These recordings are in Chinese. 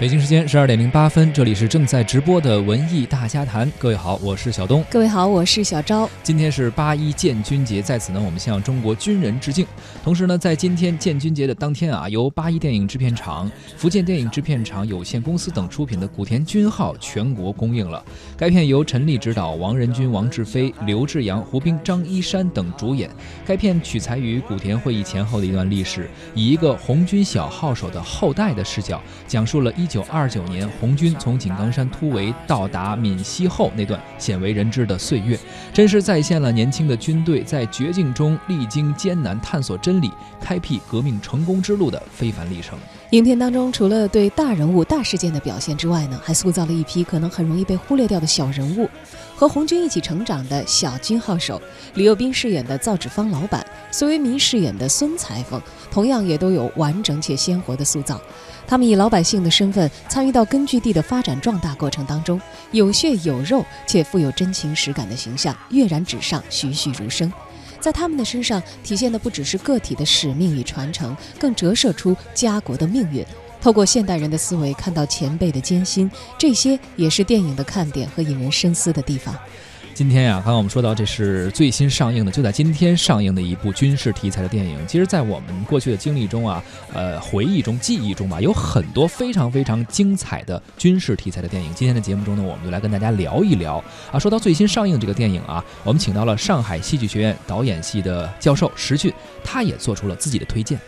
北京时间十二点零八分，这里是正在直播的文艺大家谈。各位好，我是小东。各位好，我是小昭。今天是八一建军节，在此呢，我们向中国军人致敬。同时呢，在今天建军节的当天啊，由八一电影制片厂、福建电影制片厂有限公司等出品的古田军号全国公映了。该片由陈立执导，王仁君、王志飞、刘志阳、胡兵、张一山等主演。该片取材于古田会议前后的一段历史，以一个红军小号手的后代的视角，讲述了一。一九二九年，红军从井冈山突围到达闽西后那段鲜为人知的岁月，真是再现了年轻的军队在绝境中历经艰难探索真理、开辟革命成功之路的非凡历程。影片当中，除了对大人物、大事件的表现之外呢，还塑造了一批可能很容易被忽略掉的小人物。和红军一起成长的小军号手李幼斌饰演的造纸坊老板，苏维民饰演的孙裁缝，同样也都有完整且鲜活的塑造。他们以老百姓的身份参与到根据地的发展壮大过程当中，有血有肉且富有真情实感的形象跃然纸上，栩栩如生。在他们的身上体现的不只是个体的使命与传承，更折射出家国的命运。透过现代人的思维看到前辈的艰辛，这些也是电影的看点和引人深思的地方。今天呀，刚刚我们说到，这是最新上映的，就在今天上映的一部军事题材的电影。其实，在我们过去的经历中啊，呃，回忆中、记忆中吧，有很多非常非常精彩的军事题材的电影。今天的节目中呢，我们就来跟大家聊一聊啊。说到最新上映这个电影啊，我们请到了上海戏剧学院导演系的教授石俊，他也做出了自己的推荐。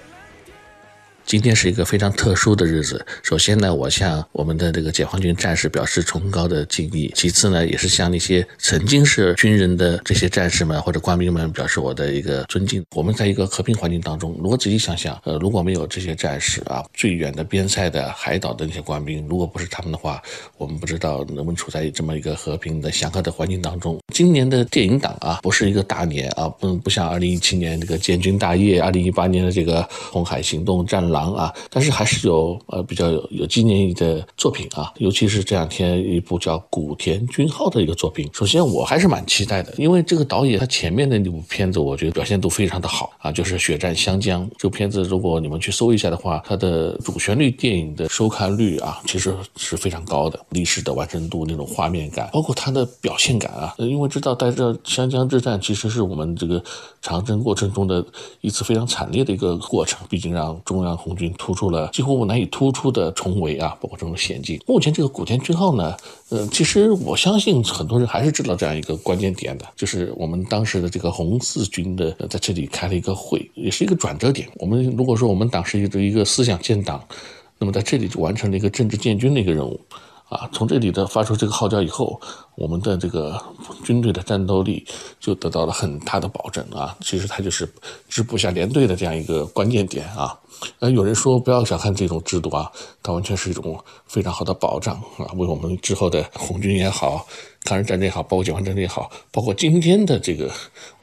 今天是一个非常特殊的日子。首先呢，我向我们的这个解放军战士表示崇高的敬意；其次呢，也是向那些曾经是军人的这些战士们或者官兵们表示我的一个尊敬。我们在一个和平环境当中，如果仔细想想，呃，如果没有这些战士啊，最远的边塞的海岛的那些官兵，如果不是他们的话，我们不知道能不能处在这么一个和平的祥和的环境当中。今年的电影档啊，不是一个大年啊，不不像二零一七年这个建军大业，二零一八年的这个红海行动战。狼啊，但是还是有呃比较有有纪念意义的作品啊，尤其是这两天一部叫《古田军号》的一个作品。首先我还是蛮期待的，因为这个导演他前面的那部片子，我觉得表现都非常的好啊，就是《血战湘江》这部片子，如果你们去搜一下的话，它的主旋律电影的收看率啊，其实是非常高的，历史的完成度、那种画面感，包括它的表现感啊，因为知道在这湘江之战其实是我们这个长征过程中的一次非常惨烈的一个过程，毕竟让中央。红军突出了几乎难以突出的重围啊，包括这种险境。目前这个古田军号呢，呃，其实我相信很多人还是知道这样一个关键点的，就是我们当时的这个红四军的在这里开了一个会，也是一个转折点。我们如果说我们党是一个一个思想建党，那么在这里就完成了一个政治建军的一个任务。啊，从这里的发出这个号召以后，我们的这个军队的战斗力就得到了很大的保证啊。其实它就是支部下连队的这样一个关键点啊。呃，有人说不要小看这种制度啊，它完全是一种非常好的保障啊，为我们之后的红军也好，抗日战争也好，包括解放战争也好，包括今天的这个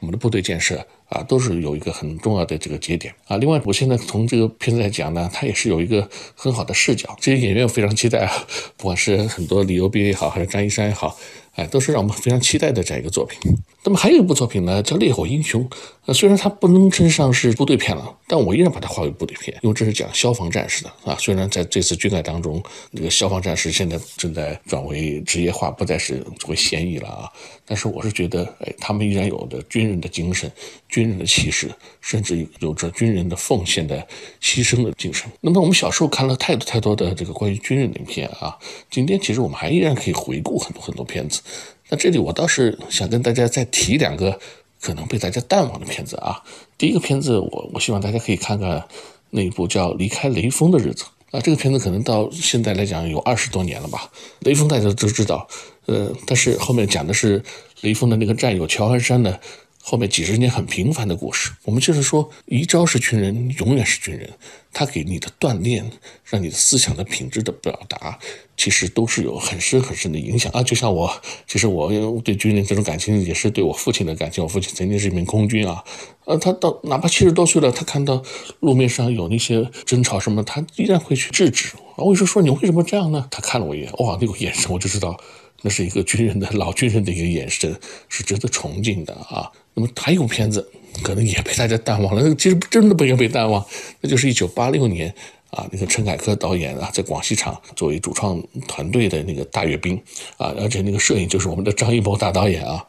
我们的部队建设。啊，都是有一个很重要的这个节点啊。另外，我现在从这个片子来讲呢，它也是有一个很好的视角。这些演员我非常期待啊，不管是很多李幼斌也好，还是张一山也好。哎，都是让我们非常期待的这样一个作品。那么还有一部作品呢，叫《烈火英雄》。呃，虽然它不能称上是部队片了，但我依然把它划为部队片，因为这是讲消防战士的啊。虽然在这次军改当中，这个消防战士现在正在转为职业化，不再是作为现役了啊。但是我是觉得，哎，他们依然有着军人的精神、军人的气势，甚至有着军人的奉献的牺牲的精神。那么我们小时候看了太多太多的这个关于军人的影片啊，今天其实我们还依然可以回顾很多很多片子。那这里我倒是想跟大家再提两个可能被大家淡忘的片子啊。第一个片子，我我希望大家可以看看那一部叫《离开雷锋的日子》啊。这个片子可能到现在来讲有二十多年了吧。雷锋大家都知道，呃，但是后面讲的是雷锋的那个战友乔安山呢。后面几十年很平凡的故事，我们就是说，一招是军人，永远是军人。他给你的锻炼，让你的思想的品质的表达，其实都是有很深很深的影响啊。就像我，其实我对军人这种感情，也是对我父亲的感情。我父亲曾经是一名空军啊，呃，他到哪怕七十多岁了，他看到路面上有那些争吵什么，他依然会去制止。我就说你为什么这样呢？他看了我一眼，哇，那个眼神我就知道。那是一个军人的老军人的一个眼神，是值得崇敬的啊。那么还有片子可能也被大家淡忘了，那其实真的不应该被淡忘，那就是一九八六年啊，那个陈凯歌导演啊，在广西厂作为主创团队的那个大阅兵啊，而且那个摄影就是我们的张艺谋大导演啊。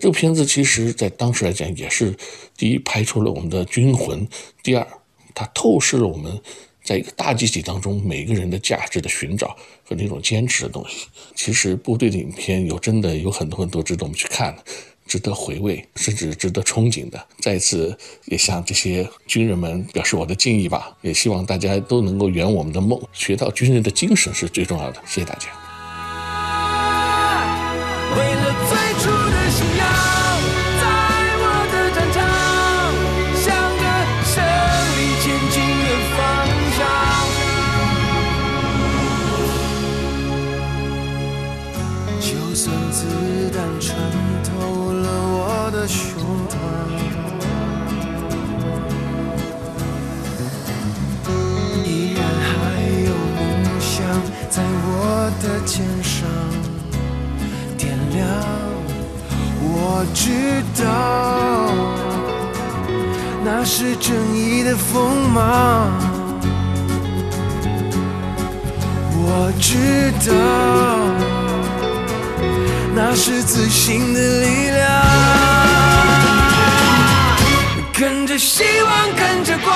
这个片子其实在当时来讲也是第一拍出了我们的军魂，第二它透视了我们在一个大集体当中每个人的价值的寻找和那种坚持的东西。其实部队的影片有真的有很多很多值得我们去看的。值得回味，甚至值得憧憬的。再次也向这些军人们表示我的敬意吧，也希望大家都能够圆我们的梦，学到军人的精神是最重要的。谢谢大家。是正义的锋芒。我知道。那是自信的力量，跟着希望，跟着光，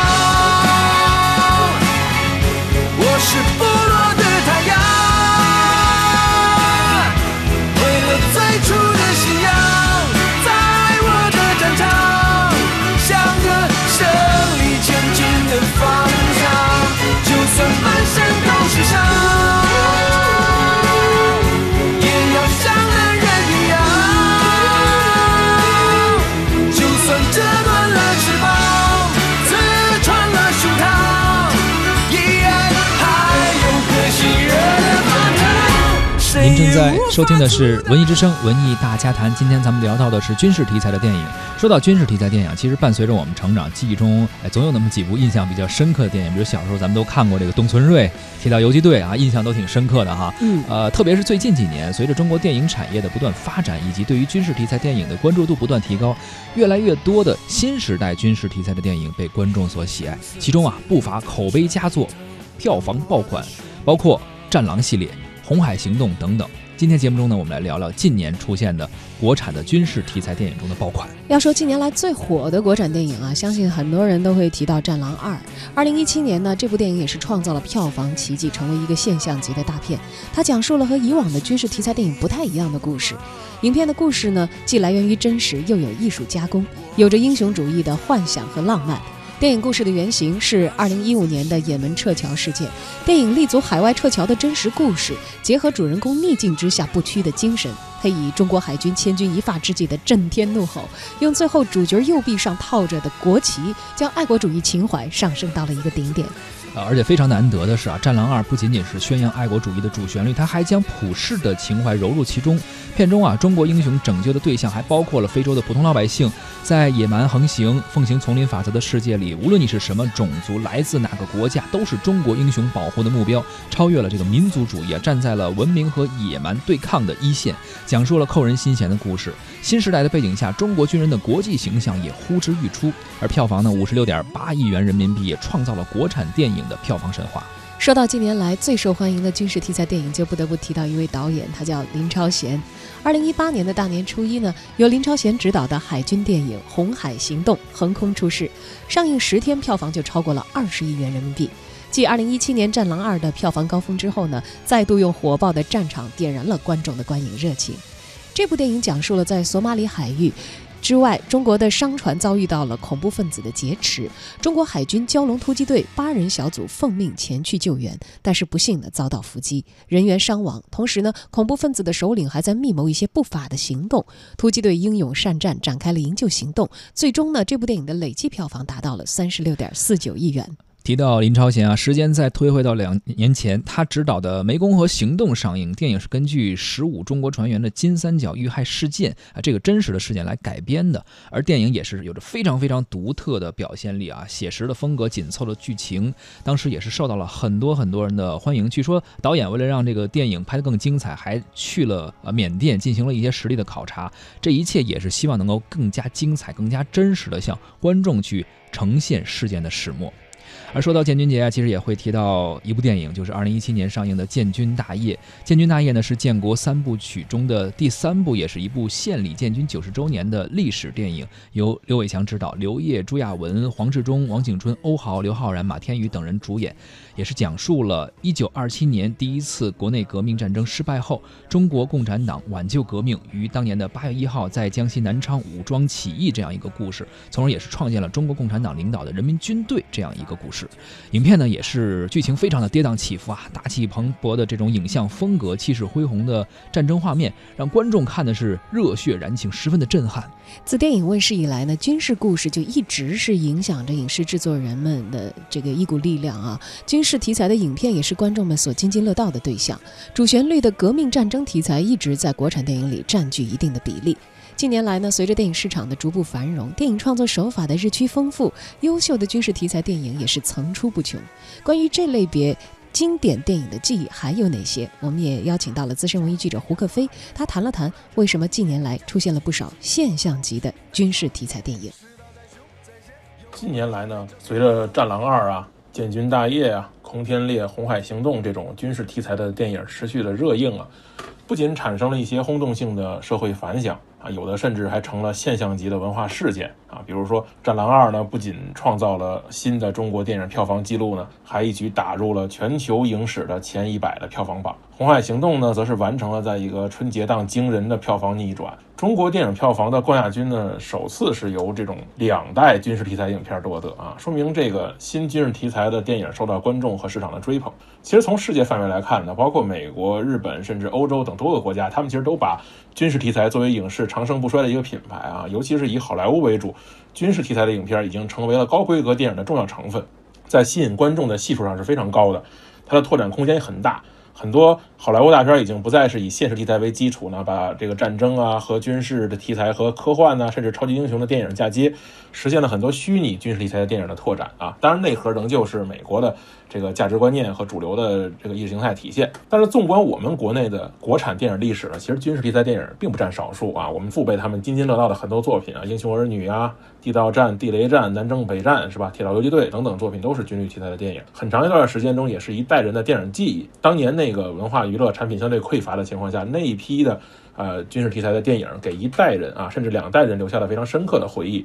正在收听的是《文艺之声·文艺大家谈》。今天咱们聊到的是军事题材的电影。说到军事题材电影，其实伴随着我们成长，记忆中哎总有那么几部印象比较深刻的电影。比如小时候咱们都看过这个东村瑞、铁道游击队啊，印象都挺深刻的哈。嗯，呃，特别是最近几年，随着中国电影产业的不断发展，以及对于军事题材电影的关注度不断提高，越来越多的新时代军事题材的电影被观众所喜爱。其中啊，不乏口碑佳作，票房爆款，包括《战狼》系列。红海行动等等。今天节目中呢，我们来聊聊近年出现的国产的军事题材电影中的爆款。要说近年来最火的国产电影啊，相信很多人都会提到《战狼二》。二零一七年呢，这部电影也是创造了票房奇迹，成为一个现象级的大片。它讲述了和以往的军事题材电影不太一样的故事。影片的故事呢，既来源于真实，又有艺术加工，有着英雄主义的幻想和浪漫。电影故事的原型是二零一五年的也门撤侨事件。电影立足海外撤侨的真实故事，结合主人公逆境之下不屈的精神，配以中国海军千钧一发之际的震天怒吼，用最后主角右臂上套着的国旗，将爱国主义情怀上升到了一个顶点。啊而且非常难得的是啊，《战狼二》不仅仅是宣扬爱国主义的主旋律，它还将普世的情怀融入其中。片中啊，中国英雄拯救的对象还包括了非洲的普通老百姓。在野蛮横行、奉行丛林法则的世界里，无论你是什么种族、来自哪个国家，都是中国英雄保护的目标。超越了这个民族主义，站在了文明和野蛮对抗的一线，讲述了扣人心弦的故事。新时代的背景下，中国军人的国际形象也呼之欲出。而票房呢，五十六点八亿元人民币，也创造了国产电影的票房神话。说到近年来最受欢迎的军事题材电影，就不得不提到一位导演，他叫林超贤。二零一八年的大年初一呢，由林超贤执导的海军电影《红海行动》横空出世，上映十天票房就超过了二十亿元人民币。继二零一七年《战狼二》的票房高峰之后呢，再度用火爆的战场点燃了观众的观影热情。这部电影讲述了在索马里海域。之外，中国的商船遭遇到了恐怖分子的劫持，中国海军蛟龙突击队八人小组奉命前去救援，但是不幸呢遭到伏击，人员伤亡。同时呢，恐怖分子的首领还在密谋一些不法的行动。突击队英勇善战，展开了营救行动。最终呢，这部电影的累计票房达到了三十六点四九亿元。提到林超贤啊，时间再推回到两年前，他执导的《湄公河行动》上映。电影是根据十五中国船员的金三角遇害事件啊这个真实的事件来改编的。而电影也是有着非常非常独特的表现力啊，写实的风格，紧凑的剧情，当时也是受到了很多很多人的欢迎。据说导演为了让这个电影拍得更精彩，还去了呃缅甸进行了一些实地的考察。这一切也是希望能够更加精彩、更加真实的向观众去呈现事件的始末。而说到建军节啊，其实也会提到一部电影，就是二零一七年上映的《建军大业》。《建军大业》呢是建国三部曲中的第三部，也是一部献礼建军九十周年的历史电影，由刘伟强执导，刘烨、朱亚文、黄志忠、王景春、欧豪、刘昊然、马天宇等人主演，也是讲述了一九二七年第一次国内革命战争失败后，中国共产党挽救革命于当年的八月一号在江西南昌武装起义这样一个故事，从而也是创建了中国共产党领导的人民军队这样一个故事。影片呢也是剧情非常的跌宕起伏啊，大气磅礴的这种影像风格，气势恢宏的战争画面，让观众看的是热血燃情，十分的震撼。自电影问世以来呢，军事故事就一直是影响着影视制作人们的这个一股力量啊。军事题材的影片也是观众们所津津乐道的对象，主旋律的革命战争题材一直在国产电影里占据一定的比例。近年来呢，随着电影市场的逐步繁荣，电影创作手法的日趋丰富，优秀的军事题材电影也是层出不穷。关于这类别经典电影的记忆还有哪些？我们也邀请到了资深文艺记者胡克飞，他谈了谈为什么近年来出现了不少现象级的军事题材电影。近年来呢，随着《战狼二》啊、《建军大业》啊、《空天猎》《红海行动》这种军事题材的电影持续的热映啊，不仅产生了一些轰动性的社会反响。啊，有的甚至还成了现象级的文化事件啊！比如说《战狼二》呢，不仅创造了新的中国电影票房纪录呢，还一举打入了全球影史的前一百的票房榜。《红海行动》呢，则是完成了在一个春节档惊人的票房逆转。中国电影票房的冠亚军呢，首次是由这种两代军事题材影片夺得啊，说明这个新军事题材的电影受到观众和市场的追捧。其实从世界范围来看呢，包括美国、日本甚至欧洲等多个国家，他们其实都把军事题材作为影视长盛不衰的一个品牌啊，尤其是以好莱坞为主，军事题材的影片已经成为了高规格电影的重要成分，在吸引观众的系数上是非常高的，它的拓展空间也很大。很多好莱坞大片已经不再是以现实题材为基础呢，把这个战争啊和军事的题材和科幻呢，甚至超级英雄的电影嫁接，实现了很多虚拟军事题材的电影的拓展啊。当然，内核仍旧是美国的这个价值观念和主流的这个意识形态体现。但是，纵观我们国内的国产电影历史呢，其实军事题材电影并不占少数啊。我们父辈他们津津乐道的很多作品啊，《英雄儿女》啊，《地道战》《地雷战》《南征北战》是吧，《铁道游击队》等等作品都是军旅题材的电影。很长一段时间中，也是一代人的电影记忆。当年那个文化娱乐。产品相对匮乏的情况下，那一批的呃军事题材的电影，给一代人啊，甚至两代人留下了非常深刻的回忆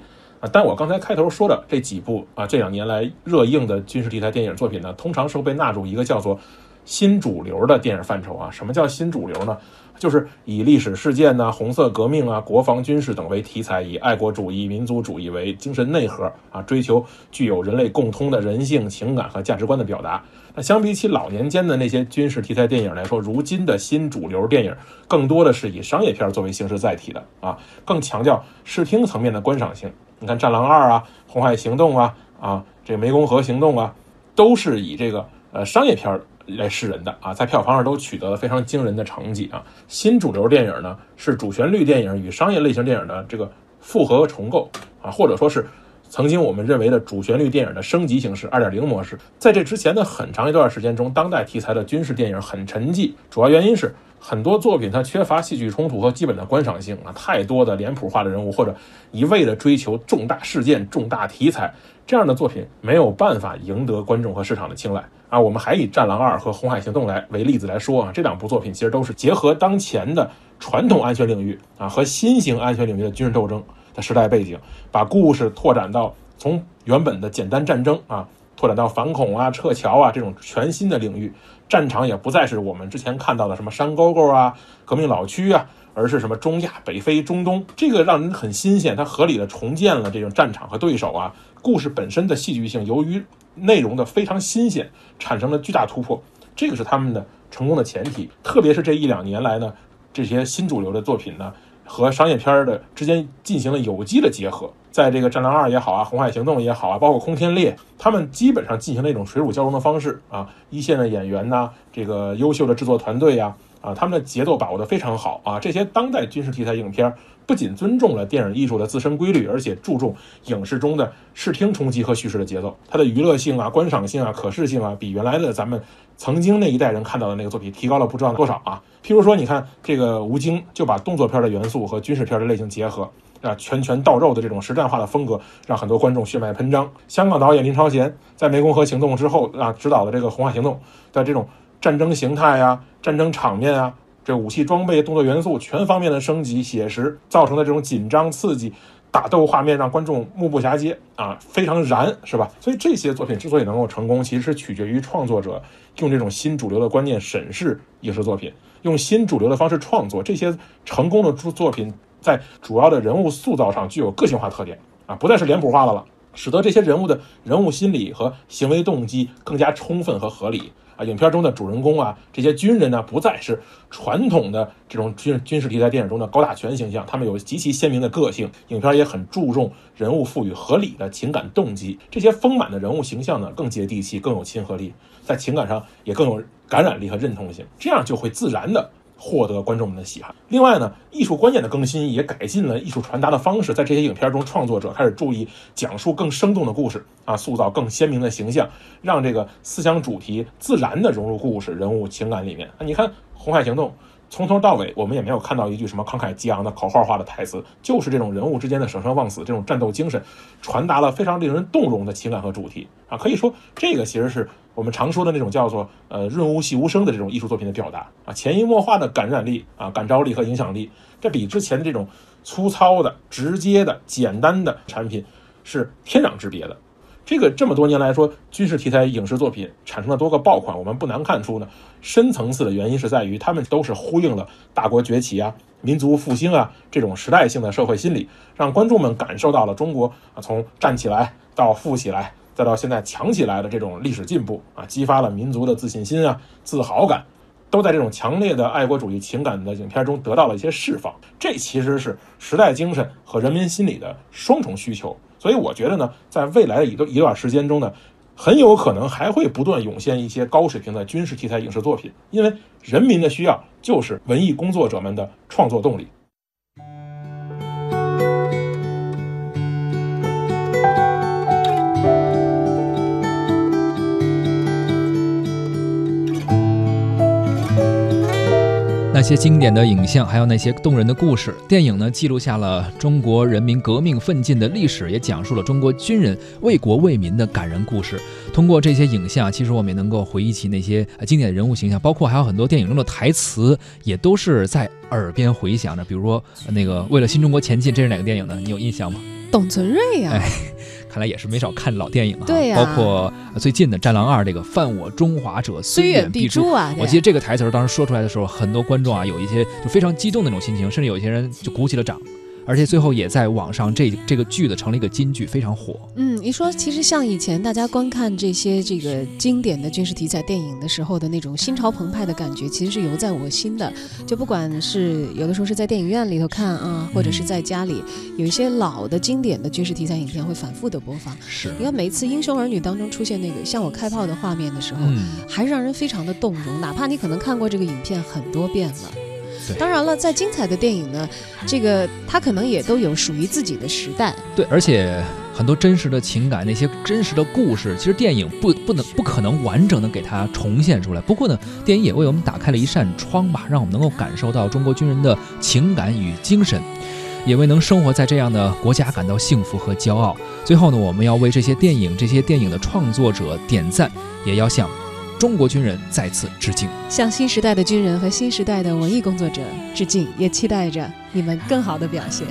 但我刚才开头说的这几部啊，这两年来热映的军事题材电影作品呢，通常是被纳入一个叫做新主流的电影范畴啊。什么叫新主流呢？就是以历史事件呐、红色革命啊、国防军事等为题材，以爱国主义、民族主义为精神内核啊，追求具有人类共通的人性情感和价值观的表达。那相比起老年间的那些军事题材电影来说，如今的新主流电影更多的是以商业片作为形式载体的啊，更强调视听层面的观赏性。你看《战狼二》啊，《红海行动》啊，啊，这个《湄公河行动》啊，都是以这个呃商业片来示人的啊，在票房上都取得了非常惊人的成绩啊。新主流电影呢，是主旋律电影与商业类型电影的这个复合重构啊，或者说是曾经我们认为的主旋律电影的升级形式二点零模式。在这之前的很长一段时间中，当代题材的军事电影很沉寂，主要原因是很多作品它缺乏戏剧冲突和基本的观赏性啊，太多的脸谱化的人物或者一味的追求重大事件、重大题材。这样的作品没有办法赢得观众和市场的青睐啊！我们还以《战狼二》和《红海行动》来为例子来说啊，这两部作品其实都是结合当前的传统安全领域啊和新型安全领域的军事斗争的时代背景，把故事拓展到从原本的简单战争啊，拓展到反恐啊、撤侨啊这种全新的领域，战场也不再是我们之前看到的什么山沟沟啊、革命老区啊。而是什么中亚、北非、中东，这个让人很新鲜。它合理的重建了这种战场和对手啊，故事本身的戏剧性，由于内容的非常新鲜，产生了巨大突破。这个是他们的成功的前提。特别是这一两年来呢，这些新主流的作品呢，和商业片的之间进行了有机的结合。在这个《战狼二》也好啊，《红海行动》也好啊，包括《空天猎》，他们基本上进行了一种水乳交融的方式啊。一线的演员呐，这个优秀的制作团队呀。啊，他们的节奏把握得非常好啊！这些当代军事题材影片不仅尊重了电影艺术的自身规律，而且注重影视中的视听冲击和叙事的节奏。它的娱乐性啊、观赏性啊、可视性啊，比原来的咱们曾经那一代人看到的那个作品提高了不知道多少啊！譬如说，你看这个吴京就把动作片的元素和军事片的类型结合，啊拳拳到肉的这种实战化的风格，让很多观众血脉喷张。香港导演林超贤在湄公河行动之后啊，指导的这个红海行动，在这种战争形态啊、战争场面啊、这武器装备、动作元素全方面的升级写实，造成的这种紧张刺激。打斗画面让观众目不暇接啊，非常燃，是吧？所以这些作品之所以能够成功，其实是取决于创作者用这种新主流的观念审视影视作品，用新主流的方式创作。这些成功的作品在主要的人物塑造上具有个性化特点啊，不再是脸谱化的了，使得这些人物的人物心理和行为动机更加充分和合理。啊，影片中的主人公啊，这些军人呢，不再是传统的这种军军事题材电影中的高大全形象，他们有极其鲜明的个性。影片也很注重人物赋予合理的情感动机，这些丰满的人物形象呢，更接地气，更有亲和力，在情感上也更有感染力和认同性，这样就会自然的。获得观众们的喜爱。另外呢，艺术观念的更新也改进了艺术传达的方式。在这些影片中，创作者开始注意讲述更生动的故事啊，塑造更鲜明的形象，让这个思想主题自然的融入故事、人物情感里面。啊，你看《红海行动》。从头到尾，我们也没有看到一句什么慷慨激昂的口号化的台词，就是这种人物之间的舍生忘死，这种战斗精神，传达了非常令人动容的情感和主题啊！可以说，这个其实是我们常说的那种叫做呃润物细无声的这种艺术作品的表达啊，潜移默化的感染力啊、感召力和影响力，这比之前这种粗糙的、直接的、简单的产品是天壤之别的。这个这么多年来说，军事题材影视作品产生了多个爆款，我们不难看出呢，深层次的原因是在于他们都是呼应了大国崛起啊、民族复兴啊这种时代性的社会心理，让观众们感受到了中国啊从站起来到富起来，再到现在强起来的这种历史进步啊，激发了民族的自信心啊、自豪感，都在这种强烈的爱国主义情感的影片中得到了一些释放。这其实是时代精神和人民心理的双重需求。所以我觉得呢，在未来的一段一段时间中呢，很有可能还会不断涌现一些高水平的军事题材影视作品，因为人民的需要就是文艺工作者们的创作动力。些经典的影像，还有那些动人的故事，电影呢，记录下了中国人民革命奋进的历史，也讲述了中国军人为国为民的感人故事。通过这些影像，其实我们也能够回忆起那些经典的人物形象，包括还有很多电影中的台词，也都是在耳边回响着。比如说那个为了新中国前进，这是哪个电影呢？你有印象吗？董存瑞呀。看来也是没少看老电影啊，对呀，包括最近的《战狼二》这个“犯我中华者，虽远必诛”啊。我记得这个台词当时说出来的时候，很多观众啊有一些就非常激动的那种心情，甚至有些人就鼓起了掌。而且最后也在网上这这个剧的成了一个金剧，非常火。嗯，你说其实像以前大家观看这些这个经典的军事题材电影的时候的那种心潮澎湃的感觉，其实是犹在我心的。就不管是有的时候是在电影院里头看啊，或者是在家里，有一些老的经典的军事题材影片会反复的播放。是，你看每一次《英雄儿女》当中出现那个向我开炮的画面的时候，还是让人非常的动容，哪怕你可能看过这个影片很多遍了。当然了，再精彩的电影呢，这个它可能也都有属于自己的时代。对，而且很多真实的情感，那些真实的故事，其实电影不不能不可能完整的给它重现出来。不过呢，电影也为我们打开了一扇窗吧，让我们能够感受到中国军人的情感与精神，也为能生活在这样的国家感到幸福和骄傲。最后呢，我们要为这些电影、这些电影的创作者点赞，也要向。中国军人再次致敬，向新时代的军人和新时代的文艺工作者致敬，也期待着你们更好的表现。